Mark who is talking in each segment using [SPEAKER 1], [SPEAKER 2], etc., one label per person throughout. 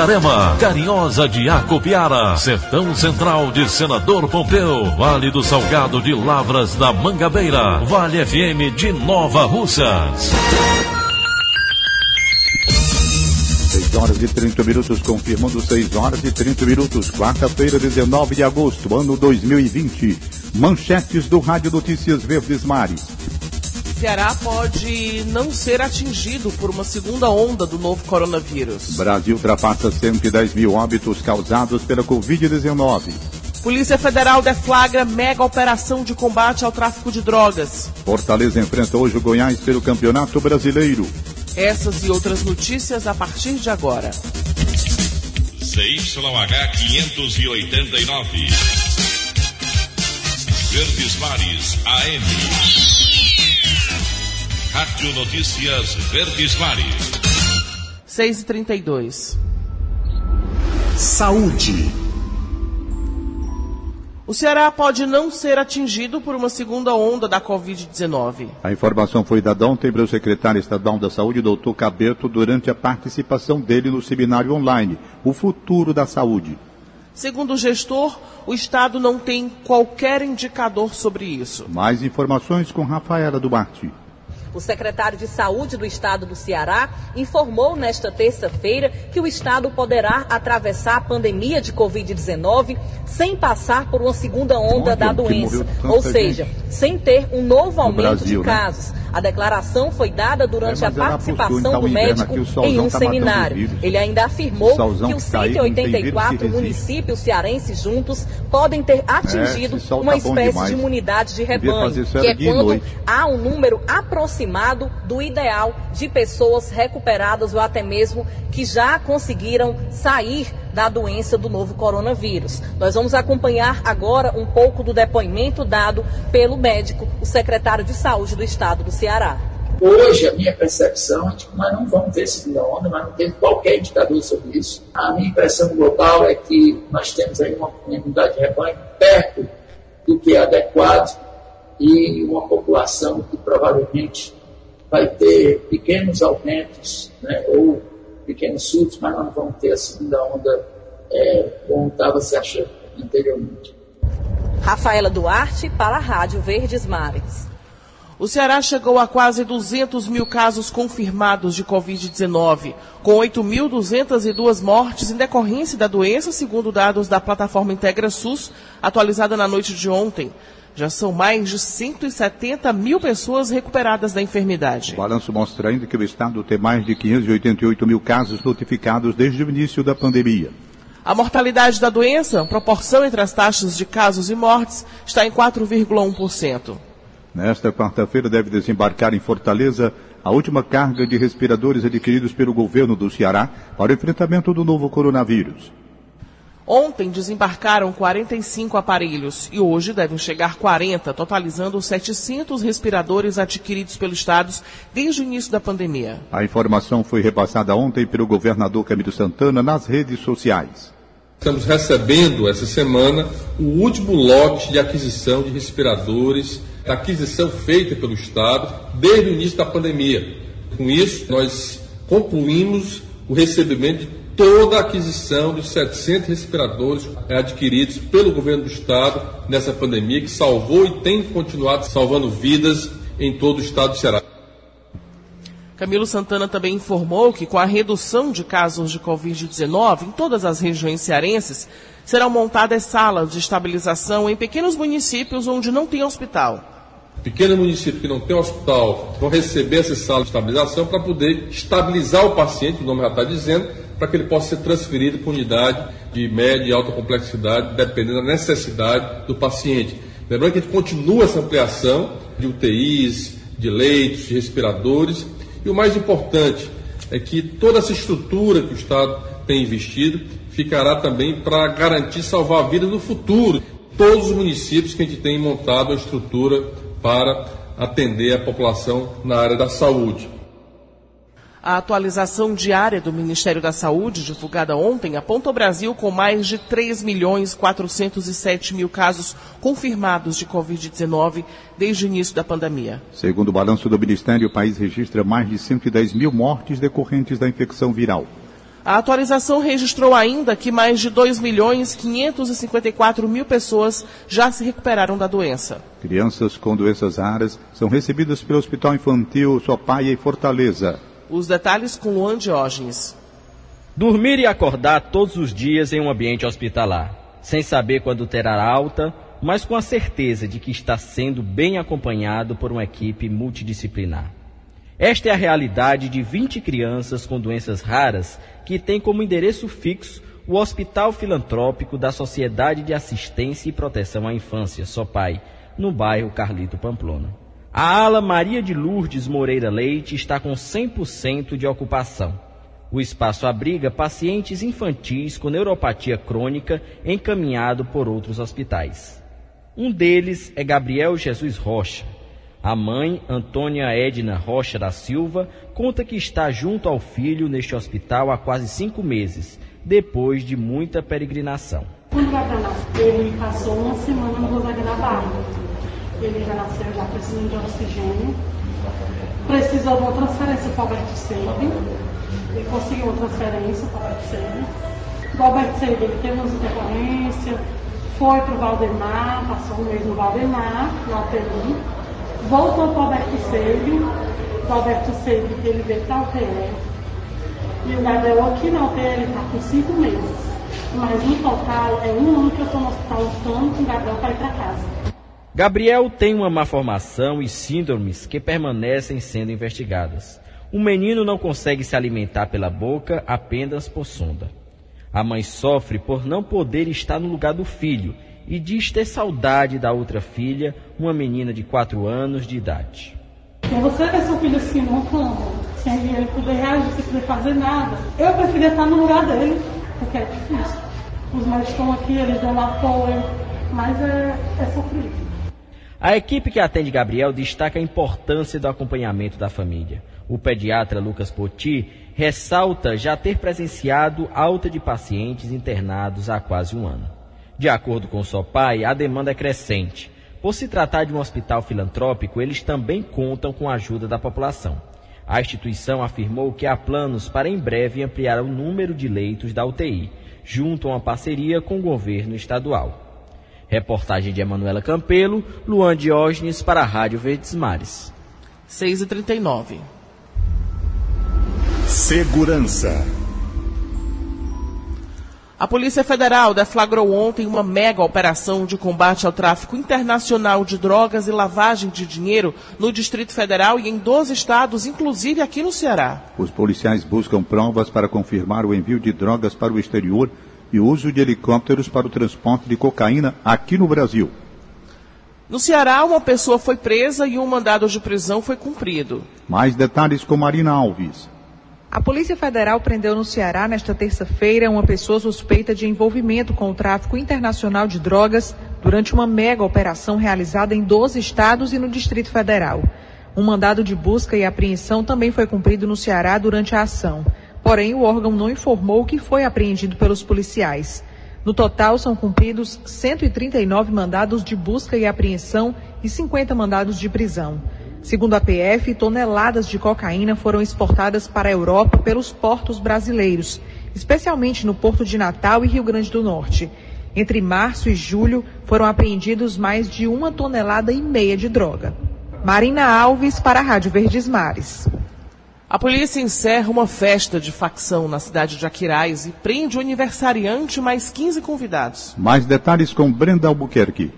[SPEAKER 1] Itarema, Carinhosa de Acopiara, Sertão Central de Senador Pompeu, Vale do Salgado de Lavras da Mangabeira, Vale FM de Nova Russas.
[SPEAKER 2] 6 horas e 30 minutos, confirmando 6 horas e 30 minutos, quarta-feira, 19 de agosto, ano 2020. Manchetes do Rádio Notícias Verdes Mares.
[SPEAKER 3] Ceará pode não ser atingido por uma segunda onda do novo coronavírus.
[SPEAKER 2] Brasil ultrapassa 110 mil óbitos causados pela Covid-19.
[SPEAKER 3] Polícia Federal deflagra mega operação de combate ao tráfico de drogas.
[SPEAKER 2] Fortaleza enfrenta hoje o Goiás pelo Campeonato Brasileiro.
[SPEAKER 3] Essas e outras notícias a partir de agora.
[SPEAKER 1] CYH 589. Verdes Mares AM. Rádio Notícias Verdes Mares.
[SPEAKER 3] 6 e 32
[SPEAKER 1] Saúde.
[SPEAKER 3] O Ceará pode não ser atingido por uma segunda onda da Covid-19.
[SPEAKER 2] A informação foi dada ontem pelo secretário estadual da Saúde, doutor Cabeto, durante a participação dele no seminário online, O Futuro da Saúde.
[SPEAKER 3] Segundo o gestor, o Estado não tem qualquer indicador sobre isso.
[SPEAKER 2] Mais informações com Rafaela Duarte.
[SPEAKER 4] O secretário de Saúde do Estado do Ceará informou nesta terça-feira que o Estado poderá atravessar a pandemia de Covid-19 sem passar por uma segunda onda da doença, ou seja, gente. sem ter um novo aumento Brasil, de né? casos. Né? A declaração foi dada durante é, a participação então, do médico em um tá seminário. Ele ainda afirmou que os 184 tá municípios cearenses juntos podem ter atingido é, uma tá espécie de imunidade de rebanho, que é quando há um número aproximado do ideal de pessoas recuperadas ou até mesmo que já conseguiram sair da doença do novo coronavírus. Nós vamos acompanhar agora um pouco do depoimento dado pelo médico, o secretário de Saúde do Estado do Ceará.
[SPEAKER 5] Hoje, a minha percepção é que nós não vamos ter segunda onda, mas não temos qualquer indicador sobre isso. A minha impressão global é que nós temos aí uma imunidade de rebanho perto do que é adequado e uma população que provavelmente vai ter pequenos aumentos né, ou pequenos surtos, mas nós não vamos ter a segunda onda é, como estava se achando anteriormente.
[SPEAKER 4] Rafaela Duarte para a Rádio Verdes Mares.
[SPEAKER 3] O Ceará chegou a quase 200 mil casos confirmados de Covid-19, com 8.202 mortes em decorrência da doença, segundo dados da plataforma Integra SUS, atualizada na noite de ontem. Já são mais de 170 mil pessoas recuperadas da enfermidade.
[SPEAKER 2] O balanço mostra ainda que o estado tem mais de 588 mil casos notificados desde o início da pandemia.
[SPEAKER 3] A mortalidade da doença, proporção entre as taxas de casos e mortes, está em 4,1%.
[SPEAKER 2] Nesta quarta-feira deve desembarcar em Fortaleza a última carga de respiradores adquiridos pelo governo do Ceará para o enfrentamento do novo coronavírus.
[SPEAKER 3] Ontem desembarcaram 45 aparelhos e hoje devem chegar 40, totalizando 700 respiradores adquiridos pelos estados desde o início da pandemia.
[SPEAKER 2] A informação foi repassada ontem pelo governador Camilo Santana nas redes sociais.
[SPEAKER 6] Estamos recebendo essa semana o último lote de aquisição de respiradores, da aquisição feita pelo Estado desde o início da pandemia. Com isso, nós concluímos o recebimento de toda a aquisição dos 700 respiradores adquiridos pelo governo do estado nessa pandemia, que salvou e tem continuado salvando vidas em todo o estado do Ceará.
[SPEAKER 3] Camilo Santana também informou que, com a redução de casos de Covid-19 em todas as regiões cearenses, serão montadas salas de estabilização em pequenos municípios onde não tem hospital.
[SPEAKER 6] Pequeno município que não tem hospital vão receber essa sala de estabilização para poder estabilizar o paciente, o nome já está dizendo, para que ele possa ser transferido para unidade de média e alta complexidade, dependendo da necessidade do paciente. Lembrando que a gente continua essa ampliação de UTIs, de leitos, de respiradores, e o mais importante é que toda essa estrutura que o Estado tem investido ficará também para garantir salvar a vida no futuro. Todos os municípios que a gente tem montado a estrutura para atender a população na área da saúde.
[SPEAKER 3] A atualização diária do Ministério da Saúde, divulgada ontem, aponta o Brasil com mais de 3 milhões 407 mil casos confirmados de Covid-19 desde o início da pandemia.
[SPEAKER 2] Segundo o balanço do Ministério, o país registra mais de 110 mil mortes decorrentes da infecção viral.
[SPEAKER 3] A atualização registrou ainda que mais de 2 milhões 554 mil pessoas já se recuperaram da doença.
[SPEAKER 2] Crianças com doenças raras são recebidas pelo Hospital Infantil Sopaia em Fortaleza.
[SPEAKER 3] Os detalhes com Luan Diógenes.
[SPEAKER 7] Dormir e acordar todos os dias em um ambiente hospitalar, sem saber quando terá alta, mas com a certeza de que está sendo bem acompanhado por uma equipe multidisciplinar. Esta é a realidade de 20 crianças com doenças raras que têm como endereço fixo o Hospital Filantrópico da Sociedade de Assistência e Proteção à Infância, SOPAI, no bairro Carlito Pamplona. A ala Maria de Lourdes Moreira Leite está com 100% de ocupação. O espaço abriga pacientes infantis com neuropatia crônica encaminhado por outros hospitais. Um deles é Gabriel Jesus Rocha. A mãe, Antônia Edna Rocha da Silva, conta que está junto ao filho neste hospital há quase cinco meses, depois de muita peregrinação.
[SPEAKER 8] Quando Gabriel nasceu, ele passou uma semana no Rosário da Barra ele já nasceu já precisando de oxigênio, precisou de uma transferência para o Alberto Seib, ele conseguiu uma transferência para o Alberto Seib. O Alberto Seib ele teve uma intercorrência, foi para o Valdemar, passou um mês no Valdemar, na UTI, voltou para o Alberto Seib, o Alberto Seib ele veio para a UTE, e o Gabriel aqui na ele está com cinco meses. Mas no total é um ano que eu estou no hospital lutando com o Gabriel para ir para casa.
[SPEAKER 7] Gabriel tem uma má formação e síndromes que permanecem sendo investigadas. O menino não consegue se alimentar pela boca, apenas por sonda. A mãe sofre por não poder estar no lugar do filho e diz ter saudade da outra filha, uma menina de 4 anos de idade.
[SPEAKER 8] Você vê seu filho assim numa cama, sem ele poder reagir, sem poder fazer nada. Eu preferia estar no lugar dele, porque é difícil. Os médicos estão aqui, eles dão apoio, mas é, é sofrido.
[SPEAKER 7] A equipe que atende Gabriel destaca a importância do acompanhamento da família. O pediatra Lucas Poti ressalta já ter presenciado alta de pacientes internados há quase um ano. De acordo com o SOPAI, a demanda é crescente. Por se tratar de um hospital filantrópico, eles também contam com a ajuda da população. A instituição afirmou que há planos para em breve ampliar o número de leitos da UTI, junto a uma parceria com o governo estadual. Reportagem de Emanuela Campelo, Luan Diógenes para a Rádio Verdes Mares.
[SPEAKER 3] 6 e 39
[SPEAKER 1] Segurança.
[SPEAKER 3] A Polícia Federal deflagrou ontem uma mega operação de combate ao tráfico internacional de drogas e lavagem de dinheiro no Distrito Federal e em 12 estados, inclusive aqui no Ceará.
[SPEAKER 2] Os policiais buscam provas para confirmar o envio de drogas para o exterior e uso de helicópteros para o transporte de cocaína aqui no Brasil.
[SPEAKER 3] No Ceará, uma pessoa foi presa e um mandado de prisão foi cumprido.
[SPEAKER 2] Mais detalhes com Marina Alves.
[SPEAKER 9] A Polícia Federal prendeu no Ceará nesta terça-feira uma pessoa suspeita de envolvimento com o tráfico internacional de drogas durante uma mega operação realizada em 12 estados e no Distrito Federal. Um mandado de busca e apreensão também foi cumprido no Ceará durante a ação. Porém, o órgão não informou o que foi apreendido pelos policiais. No total, são cumpridos 139 mandados de busca e apreensão e 50 mandados de prisão. Segundo a PF, toneladas de cocaína foram exportadas para a Europa pelos portos brasileiros, especialmente no Porto de Natal e Rio Grande do Norte. Entre março e julho, foram apreendidos mais de uma tonelada e meia de droga. Marina Alves, para a Rádio Verdes Mares.
[SPEAKER 3] A polícia encerra uma festa de facção na cidade de Aquiraz e prende o aniversariante mais 15 convidados.
[SPEAKER 2] Mais detalhes com Brenda Albuquerque.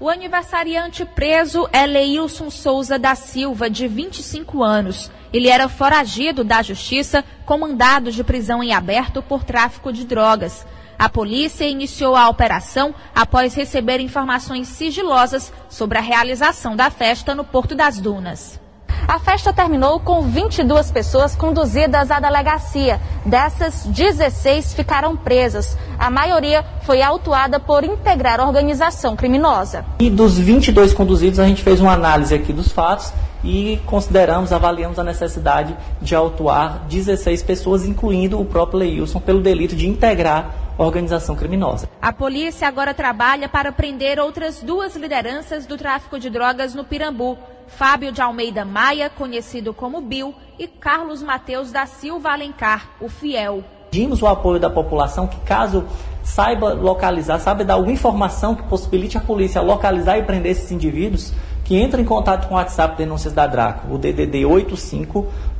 [SPEAKER 10] O aniversariante preso é Leilson Souza da Silva, de 25 anos. Ele era foragido da justiça com mandado de prisão em aberto por tráfico de drogas. A polícia iniciou a operação após receber informações sigilosas sobre a realização da festa no Porto das Dunas. A festa terminou com 22 pessoas conduzidas à delegacia. Dessas, 16 ficaram presas. A maioria foi autuada por integrar organização criminosa.
[SPEAKER 11] E dos 22 conduzidos, a gente fez uma análise aqui dos fatos e consideramos, avaliamos a necessidade de autuar 16 pessoas, incluindo o próprio Leilson, pelo delito de integrar organização criminosa.
[SPEAKER 10] A polícia agora trabalha para prender outras duas lideranças do tráfico de drogas no Pirambu. Fábio de Almeida Maia, conhecido como Bill, e Carlos Mateus da Silva Alencar, o Fiel.
[SPEAKER 11] Pedimos o apoio da população que, caso saiba localizar, saiba dar alguma informação que possibilite a polícia localizar e prender esses indivíduos, que entre em contato com o WhatsApp Denúncias da Draco, o DDD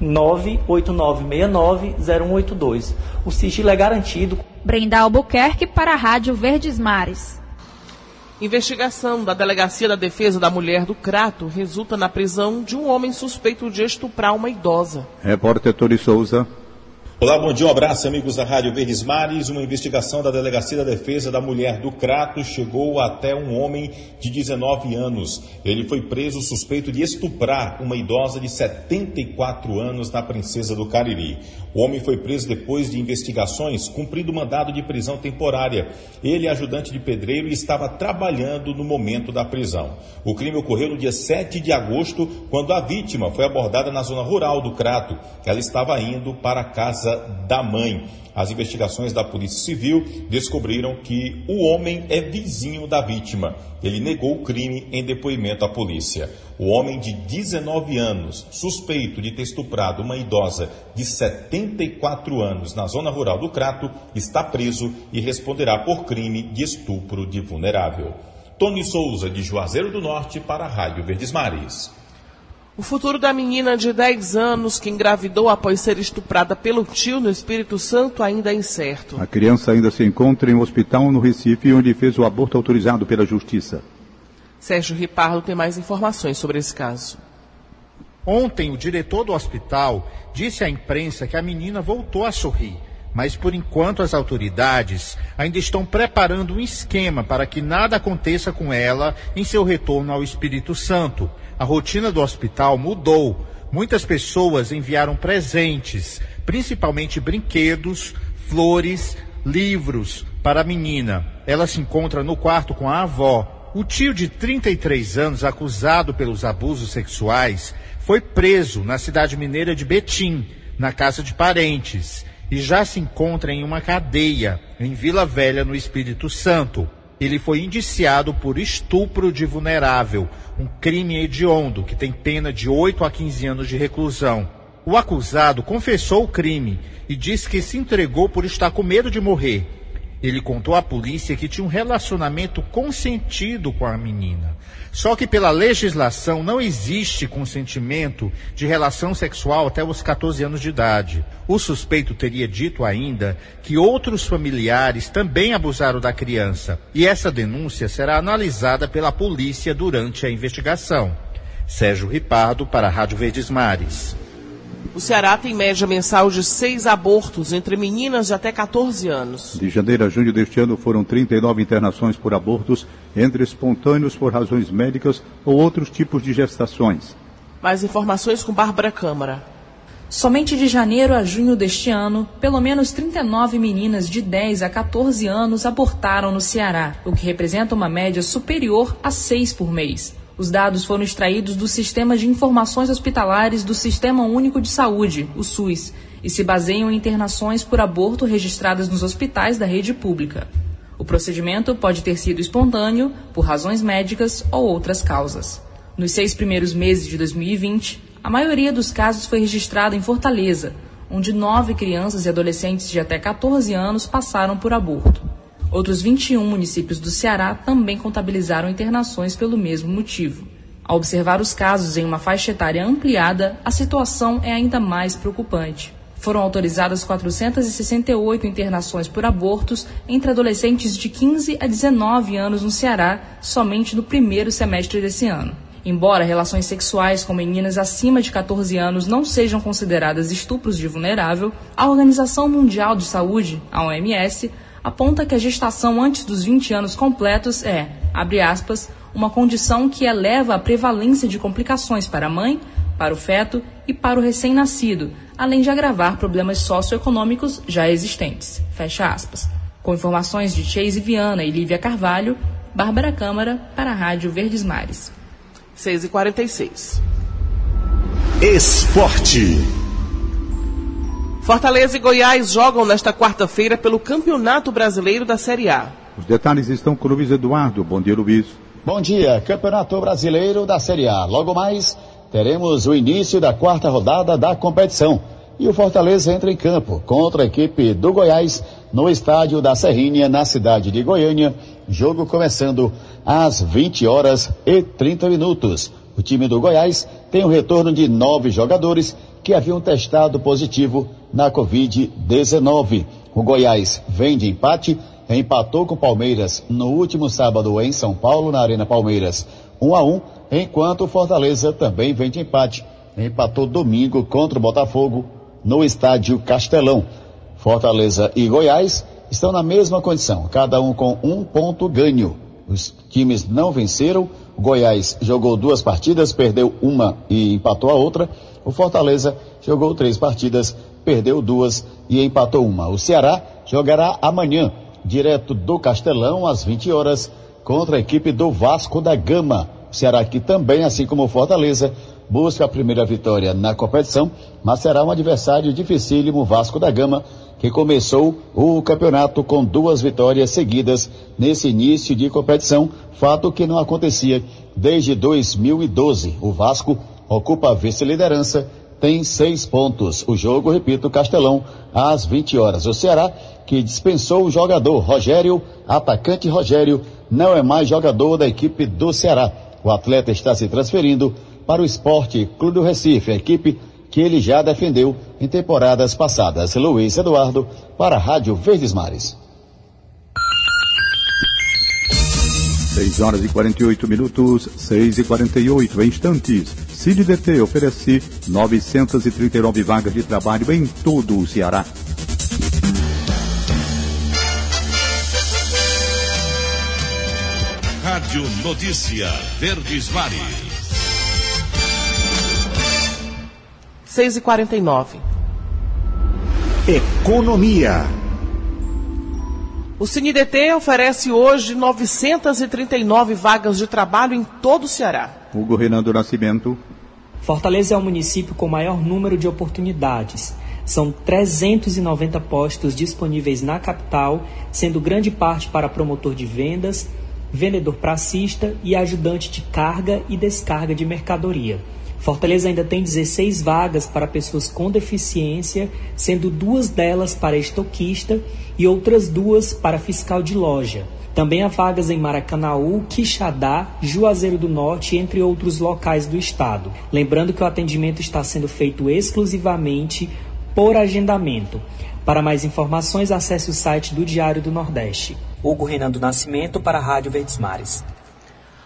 [SPEAKER 11] 85989690182. O sigilo é garantido.
[SPEAKER 10] Brenda Albuquerque para a Rádio Verdes Mares.
[SPEAKER 3] Investigação da Delegacia da Defesa da Mulher do Crato resulta na prisão de um homem suspeito de estuprar uma idosa.
[SPEAKER 2] Repórter Tori Souza.
[SPEAKER 12] Olá, bom dia, um abraço, amigos da Rádio Verdes Mares. Uma investigação da Delegacia da Defesa da Mulher do Crato chegou até um homem de 19 anos. Ele foi preso suspeito de estuprar uma idosa de 74 anos na Princesa do Cariri. O homem foi preso depois de investigações, cumprindo mandado de prisão temporária. Ele é ajudante de pedreiro e estava trabalhando no momento da prisão. O crime ocorreu no dia 7 de agosto, quando a vítima foi abordada na zona rural do Crato. Ela estava indo para a casa da mãe. As investigações da Polícia Civil descobriram que o homem é vizinho da vítima. Ele negou o crime em depoimento à polícia. O homem de 19 anos, suspeito de ter estuprado uma idosa de 74 anos na zona rural do Crato, está preso e responderá por crime de estupro de vulnerável. Tony Souza, de Juazeiro do Norte, para a Rádio Verdes Mares.
[SPEAKER 3] O futuro da menina de 10 anos que engravidou após ser estuprada pelo tio no Espírito Santo ainda é incerto.
[SPEAKER 2] A criança ainda se encontra em um hospital no Recife, onde fez o aborto autorizado pela Justiça.
[SPEAKER 3] Sérgio Ripardo tem mais informações sobre esse caso.
[SPEAKER 13] Ontem, o diretor do hospital disse à imprensa que a menina voltou a sorrir. Mas por enquanto as autoridades ainda estão preparando um esquema para que nada aconteça com ela em seu retorno ao Espírito Santo. A rotina do hospital mudou. Muitas pessoas enviaram presentes, principalmente brinquedos, flores, livros para a menina. Ela se encontra no quarto com a avó. O tio de 33 anos, acusado pelos abusos sexuais, foi preso na cidade mineira de Betim, na casa de parentes, e já se encontra em uma cadeia em Vila Velha, no Espírito Santo. Ele foi indiciado por estupro de vulnerável, um crime hediondo que tem pena de 8 a 15 anos de reclusão. O acusado confessou o crime e disse que se entregou por estar com medo de morrer. Ele contou à polícia que tinha um relacionamento consentido com a menina. Só que pela legislação não existe consentimento de relação sexual até os 14 anos de idade. O suspeito teria dito ainda que outros familiares também abusaram da criança. E essa denúncia será analisada pela polícia durante a investigação. Sérgio Ripardo para a Rádio Verdes Mares.
[SPEAKER 3] O Ceará tem média mensal de seis abortos entre meninas de até 14 anos.
[SPEAKER 2] De janeiro a junho deste ano foram 39 internações por abortos, entre espontâneos por razões médicas ou outros tipos de gestações.
[SPEAKER 3] Mais informações com Bárbara Câmara.
[SPEAKER 14] Somente de janeiro a junho deste ano, pelo menos 39 meninas de 10 a 14 anos abortaram no Ceará, o que representa uma média superior a seis por mês. Os dados foram extraídos do Sistema de Informações Hospitalares do Sistema Único de Saúde, o SUS, e se baseiam em internações por aborto registradas nos hospitais da rede pública. O procedimento pode ter sido espontâneo, por razões médicas ou outras causas. Nos seis primeiros meses de 2020, a maioria dos casos foi registrada em Fortaleza, onde nove crianças e adolescentes de até 14 anos passaram por aborto. Outros 21 municípios do Ceará também contabilizaram internações pelo mesmo motivo. Ao observar os casos em uma faixa etária ampliada, a situação é ainda mais preocupante. Foram autorizadas 468 internações por abortos entre adolescentes de 15 a 19 anos no Ceará, somente no primeiro semestre desse ano. Embora relações sexuais com meninas acima de 14 anos não sejam consideradas estupros de vulnerável, a Organização Mundial de Saúde, a OMS, aponta que a gestação antes dos 20 anos completos é, abre aspas, uma condição que eleva a prevalência de complicações para a mãe, para o feto e para o recém-nascido, além de agravar problemas socioeconômicos já existentes. Fecha aspas. Com informações de Chase Viana e Lívia Carvalho, Bárbara Câmara para a Rádio Verdes Mares.
[SPEAKER 3] 6 e 46
[SPEAKER 1] Esporte.
[SPEAKER 3] Fortaleza e Goiás jogam nesta quarta-feira pelo Campeonato Brasileiro da Série A.
[SPEAKER 2] Os detalhes estão com o Luiz Eduardo. Bom dia, Luiz.
[SPEAKER 15] Bom dia, Campeonato Brasileiro da Série A. Logo mais, teremos o início da quarta rodada da competição. E o Fortaleza entra em campo contra a equipe do Goiás no estádio da Serrinha, na cidade de Goiânia. Jogo começando às 20 horas e 30 minutos. O time do Goiás tem o retorno de nove jogadores que haviam testado positivo na Covid-19. O Goiás vem de empate, empatou com o Palmeiras no último sábado em São Paulo, na Arena Palmeiras, 1 a 1, enquanto o Fortaleza também vem de empate, empatou domingo contra o Botafogo no estádio Castelão. Fortaleza e Goiás estão na mesma condição, cada um com um ponto ganho. Os times não venceram. Goiás jogou duas partidas, perdeu uma e empatou a outra. O Fortaleza jogou três partidas, perdeu duas e empatou uma. O Ceará jogará amanhã, direto do Castelão, às 20 horas, contra a equipe do Vasco da Gama. O Ceará que também, assim como o Fortaleza, busca a primeira vitória na competição, mas será um adversário dificílimo, Vasco da Gama, que começou o campeonato com duas vitórias seguidas nesse início de competição, fato que não acontecia desde 2012. O Vasco ocupa a vice-liderança, tem seis pontos. O jogo, repito, Castelão, às 20 horas. O Ceará, que dispensou o jogador Rogério, atacante Rogério, não é mais jogador da equipe do Ceará. O atleta está se transferindo para o Esporte Clube do Recife, a equipe que ele já defendeu em temporadas passadas. Luiz Eduardo, para a Rádio Verdes Mares.
[SPEAKER 2] 6 horas e 48 minutos, 6 e 48 instantes. CineDT oferece 939 vagas de trabalho em todo o Ceará.
[SPEAKER 1] Rádio Notícia Verdes Mares.
[SPEAKER 3] 6 e 49
[SPEAKER 1] Economia.
[SPEAKER 3] O CineDT oferece hoje 939 vagas de trabalho em todo o Ceará.
[SPEAKER 2] Hugo Renan do Nascimento.
[SPEAKER 11] Fortaleza é o município com maior número de oportunidades. São 390 postos disponíveis na capital, sendo grande parte para promotor de vendas, vendedor pracista e ajudante de carga e descarga de mercadoria. Fortaleza ainda tem 16 vagas para pessoas com deficiência, sendo duas delas para estoquista e outras duas para fiscal de loja. Também há vagas em Maracanaú, Quixadá, Juazeiro do Norte, entre outros locais do estado. Lembrando que o atendimento está sendo feito exclusivamente por agendamento. Para mais informações, acesse o site do Diário do Nordeste. Hugo Renan do Nascimento para a Rádio Verdes Mares.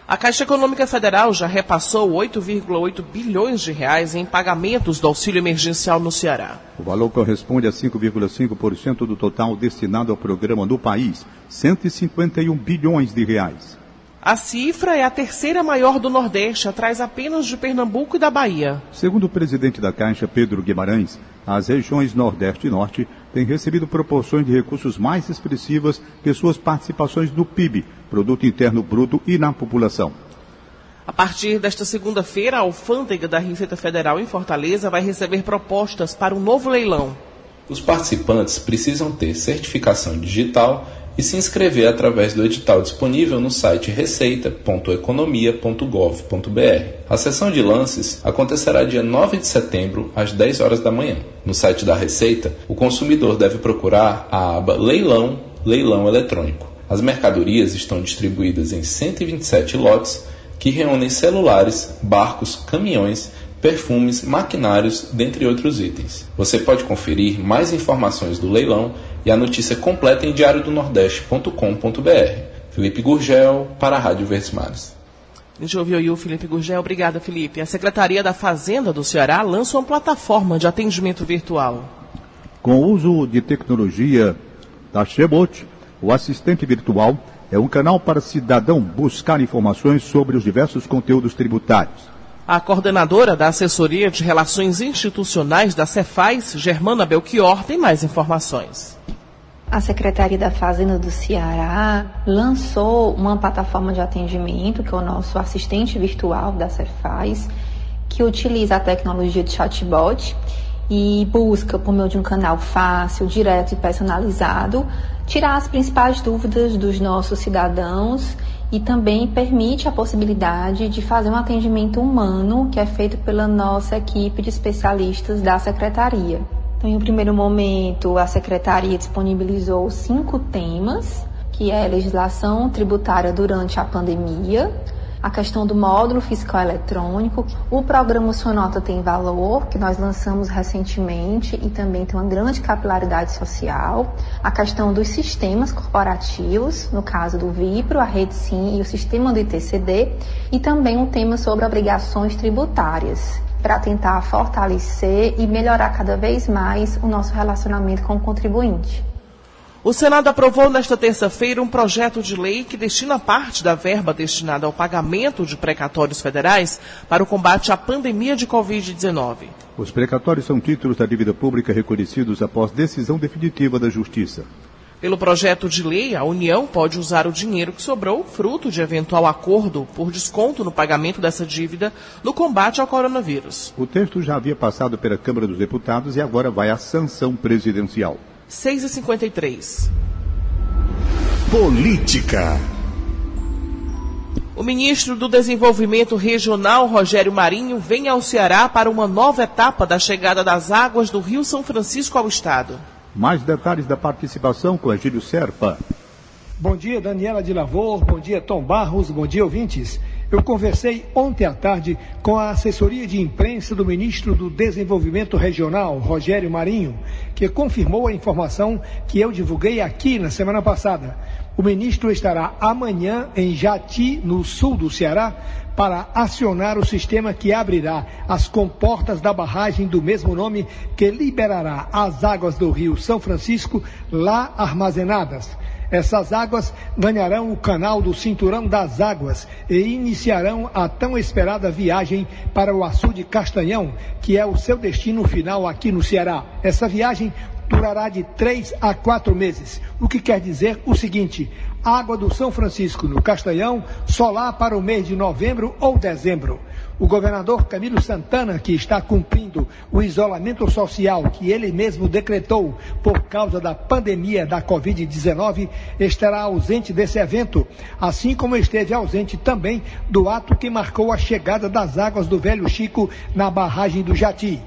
[SPEAKER 3] A Caixa Econômica Federal já repassou 8,8 bilhões de reais em pagamentos do auxílio emergencial no Ceará.
[SPEAKER 2] O valor corresponde a 5,5% do total destinado ao programa no país, 151 bilhões de reais.
[SPEAKER 3] A cifra é a terceira maior do Nordeste, atrás apenas de Pernambuco e da Bahia.
[SPEAKER 2] Segundo o presidente da Caixa, Pedro Guimarães, as regiões Nordeste e Norte têm recebido proporções de recursos mais expressivas que suas participações no PIB, Produto Interno Bruto, e na população.
[SPEAKER 3] A partir desta segunda-feira, a alfândega da Receita Federal em Fortaleza vai receber propostas para um novo leilão.
[SPEAKER 16] Os participantes precisam ter certificação digital e se inscrever através do edital disponível no site receita.economia.gov.br. A sessão de lances acontecerá dia 9 de setembro, às 10 horas da manhã. No site da Receita, o consumidor deve procurar a aba Leilão, Leilão Eletrônico. As mercadorias estão distribuídas em 127 lotes que reúnem celulares, barcos, caminhões, perfumes, maquinários, dentre outros itens. Você pode conferir mais informações do leilão e a notícia completa em diariodonordeste.com.br. Felipe Gurgel, para a Rádio Verdes Mares.
[SPEAKER 3] A gente ouviu aí o Felipe Gurgel. Obrigada, Felipe. A Secretaria da Fazenda do Ceará lança uma plataforma de atendimento virtual.
[SPEAKER 2] Com o uso de tecnologia da Chebot, O assistente virtual é um canal para cidadão buscar informações sobre os diversos conteúdos tributários.
[SPEAKER 3] A coordenadora da Assessoria de Relações Institucionais da Cefaz, Germana Belchior, tem mais informações.
[SPEAKER 17] A Secretaria da Fazenda do Ceará lançou uma plataforma de atendimento, que é o nosso assistente virtual da Cefaz, que utiliza a tecnologia de chatbot e busca, por meio de um canal fácil, direto e personalizado, tirar as principais dúvidas dos nossos cidadãos e também permite a possibilidade de fazer um atendimento humano que é feito pela nossa equipe de especialistas da secretaria. Então, em um primeiro momento, a secretaria disponibilizou cinco temas, que é legislação tributária durante a pandemia, a questão do módulo fiscal eletrônico, o programa Sua Nota Tem Valor, que nós lançamos recentemente e também tem uma grande capilaridade social, a questão dos sistemas corporativos, no caso do Vipro, a Rede Sim e o sistema do ITCD, e também um tema sobre obrigações tributárias, para tentar fortalecer e melhorar cada vez mais o nosso relacionamento com o contribuinte.
[SPEAKER 3] O Senado aprovou nesta terça-feira um projeto de lei que destina parte da verba destinada ao pagamento de precatórios federais para o combate à pandemia de Covid-19.
[SPEAKER 2] Os precatórios são títulos da dívida pública reconhecidos após decisão definitiva da Justiça.
[SPEAKER 3] Pelo projeto de lei, a União pode usar o dinheiro que sobrou, fruto de eventual acordo por desconto no pagamento dessa dívida, no combate ao coronavírus.
[SPEAKER 2] O texto já havia passado pela Câmara dos Deputados e agora vai à sanção presidencial.
[SPEAKER 3] 6 e 53
[SPEAKER 1] Política.
[SPEAKER 3] O ministro do Desenvolvimento Regional, Rogério Marinho, vem ao Ceará para uma nova etapa da chegada das águas do Rio São Francisco ao Estado.
[SPEAKER 2] Mais detalhes da participação com Egílio Serpa.
[SPEAKER 18] Bom dia, Daniela de Lavor. Bom dia, Tom Barros. Bom dia, ouvintes. Eu conversei ontem à tarde com a assessoria de imprensa do ministro do Desenvolvimento Regional, Rogério Marinho, que confirmou a informação que eu divulguei aqui na semana passada. O ministro estará amanhã em Jati, no sul do Ceará, para acionar o sistema que abrirá as comportas da barragem do mesmo nome, que liberará as águas do rio São Francisco lá armazenadas. Essas águas ganharão o canal do Cinturão das Águas e iniciarão a tão esperada viagem para o açude Castanhão, que é o seu destino final aqui no Ceará. Essa viagem durará de três a quatro meses, o que quer dizer o seguinte: água do São Francisco no Castanhão só lá para o mês de novembro ou dezembro. O governador Camilo Santana, que está cumprindo o isolamento social que ele mesmo decretou por causa da pandemia da Covid-19, estará ausente desse evento, assim como esteve ausente também do ato que marcou a chegada das águas do Velho Chico na barragem do Jati.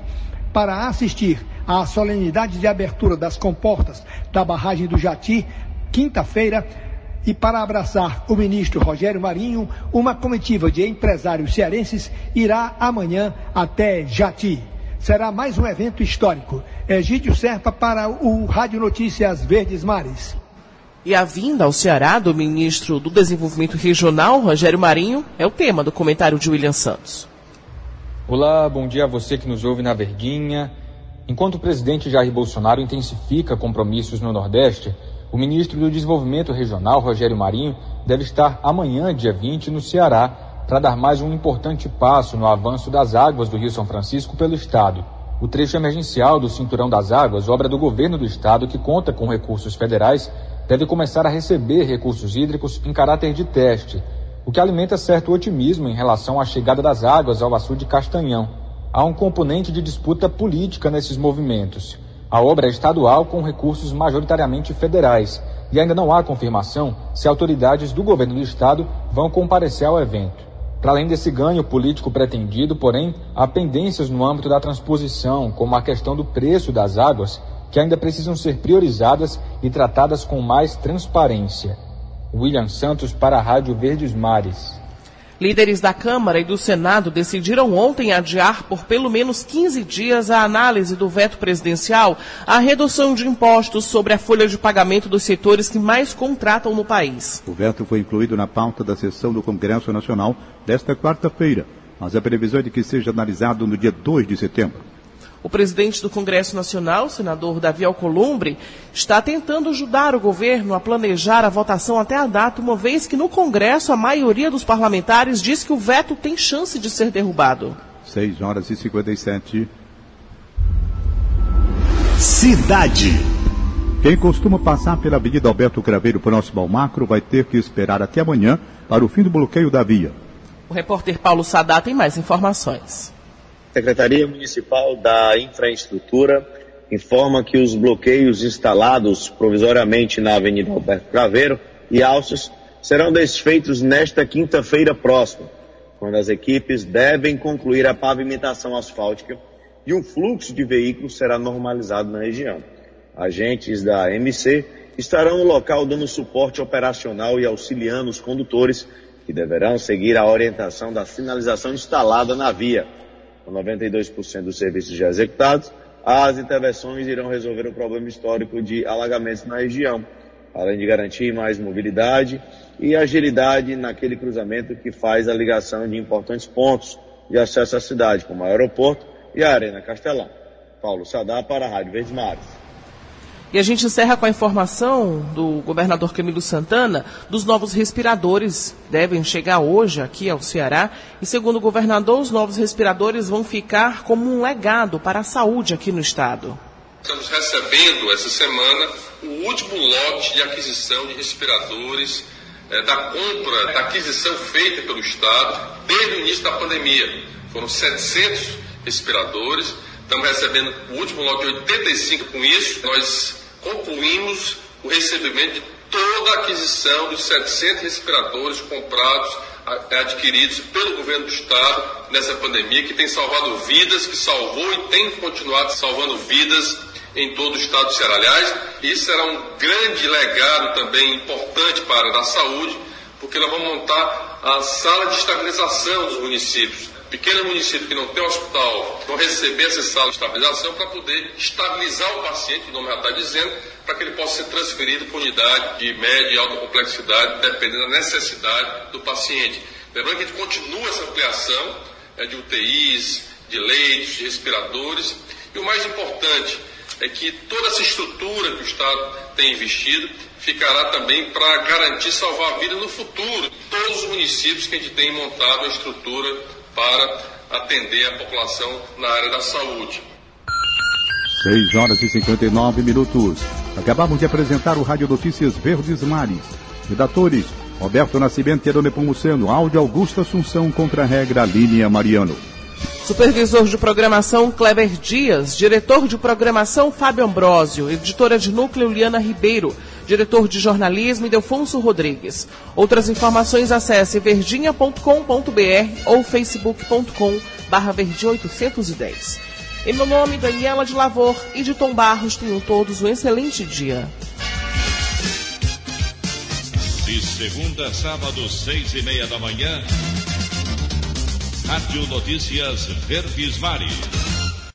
[SPEAKER 18] Para assistir à solenidade de abertura das comportas da barragem do Jati, quinta-feira, e para abraçar o ministro Rogério Marinho, uma comitiva de empresários cearenses irá amanhã até Jati. Será mais um evento histórico. Egídio Serpa para o Rádio Notícias Verdes Mares.
[SPEAKER 3] E a vinda ao Ceará do ministro do Desenvolvimento Regional, Rogério Marinho, é o tema do comentário de William Santos.
[SPEAKER 19] Olá, bom dia a você que nos ouve na Verdinha. Enquanto o presidente Jair Bolsonaro intensifica compromissos no Nordeste, o ministro do Desenvolvimento Regional, Rogério Marinho, deve estar amanhã, dia 20, no Ceará, para dar mais um importante passo no avanço das águas do Rio São Francisco pelo Estado. O trecho emergencial do Cinturão das Águas, obra do governo do Estado que conta com recursos federais, deve começar a receber recursos hídricos em caráter de teste, o que alimenta certo otimismo em relação à chegada das águas ao açude Castanhão. Há um componente de disputa política nesses movimentos. A obra é estadual com recursos majoritariamente federais e ainda não há confirmação se autoridades do governo do estado vão comparecer ao evento. Para além desse ganho político pretendido, porém, há pendências no âmbito da transposição, como a questão do preço das águas, que ainda precisam ser priorizadas e tratadas com mais transparência. William Santos para a Rádio Verdes Mares.
[SPEAKER 3] Líderes da Câmara e do Senado decidiram ontem adiar por pelo menos 15 dias a análise do veto presidencial à redução de impostos sobre a folha de pagamento dos setores que mais contratam no país.
[SPEAKER 2] O veto foi incluído na pauta da sessão do Congresso Nacional desta quarta-feira, mas a previsão é de que seja analisado no dia 2 de setembro.
[SPEAKER 3] O presidente do Congresso Nacional, senador Davi Alcolumbre, está tentando ajudar o governo a planejar a votação até a data, uma vez que no Congresso a maioria dos parlamentares diz que o veto tem chance de ser derrubado.
[SPEAKER 2] 6 horas e 57.
[SPEAKER 1] Cidade.
[SPEAKER 2] Quem costuma passar pela Avenida Alberto Craveiro próximo ao Macro vai ter que esperar até amanhã para o fim do bloqueio da via.
[SPEAKER 3] O repórter Paulo Sadá tem mais informações.
[SPEAKER 20] Secretaria Municipal da Infraestrutura informa que os bloqueios instalados provisoriamente na Avenida Alberto Craveiro e Alces serão desfeitos nesta quinta-feira próxima, quando as equipes devem concluir a pavimentação asfáltica e o fluxo de veículos será normalizado na região. Agentes da MC estarão no local dando suporte operacional e auxiliando os condutores que deverão seguir a orientação da sinalização instalada na via com 92% dos serviços já executados, as intervenções irão resolver o problema histórico de alagamentos na região, além de garantir mais mobilidade e agilidade naquele cruzamento que faz a ligação de importantes pontos de acesso à cidade, como o aeroporto e a Arena Castelão. Paulo Sadá para a Rádio Verdes Mares.
[SPEAKER 3] E a gente encerra com a informação do governador Camilo Santana dos novos respiradores. Devem chegar hoje aqui ao Ceará. E segundo o governador, os novos respiradores vão ficar como um legado para a saúde aqui no estado.
[SPEAKER 6] Estamos recebendo essa semana o último lote de aquisição de respiradores, é, da compra, da aquisição feita pelo Estado desde o início da pandemia. Foram 700 respiradores. Estamos recebendo o último lote de 85 com isso. Nós concluímos o recebimento de toda a aquisição dos 700 respiradores comprados, adquiridos pelo governo do estado nessa pandemia, que tem salvado vidas, que salvou e tem continuado salvando vidas em todo o estado do Ceará. Aliás, isso será um grande legado também importante para a saúde, porque nós vamos montar a sala de estabilização dos municípios pequeno município que não tem hospital vão receber essa sala de estabilização para poder estabilizar o paciente, o nome já está dizendo, para que ele possa ser transferido para unidade de média e alta complexidade, dependendo da necessidade do paciente. Lembrando que a gente continua essa ampliação é, de UTIs, de leitos, de respiradores, e o mais importante é que toda essa estrutura que o Estado tem investido ficará também para garantir salvar a vida no futuro. Todos os municípios que a gente tem montado a estrutura para atender a população na área da saúde.
[SPEAKER 2] 6 horas e 59 minutos. Acabamos de apresentar o Rádio Notícias Verdes Mares. Redatores: Roberto Nascimento e Adone Pomuceno. Áudio Augusto Assunção contra a regra Línia Mariano.
[SPEAKER 3] Supervisor de programação Kleber Dias, diretor de programação Fábio Ambrosio, editora de núcleo Liana Ribeiro, diretor de jornalismo Delfonso Rodrigues. Outras informações acesse verdinha.com.br ou facebook.com barra verdinha 810. Em meu nome, Daniela de Lavor e de Tom Barros, tenham todos um excelente dia.
[SPEAKER 1] De segunda a sábado, seis e meia da manhã, Rádio Notícias Verdes Mares.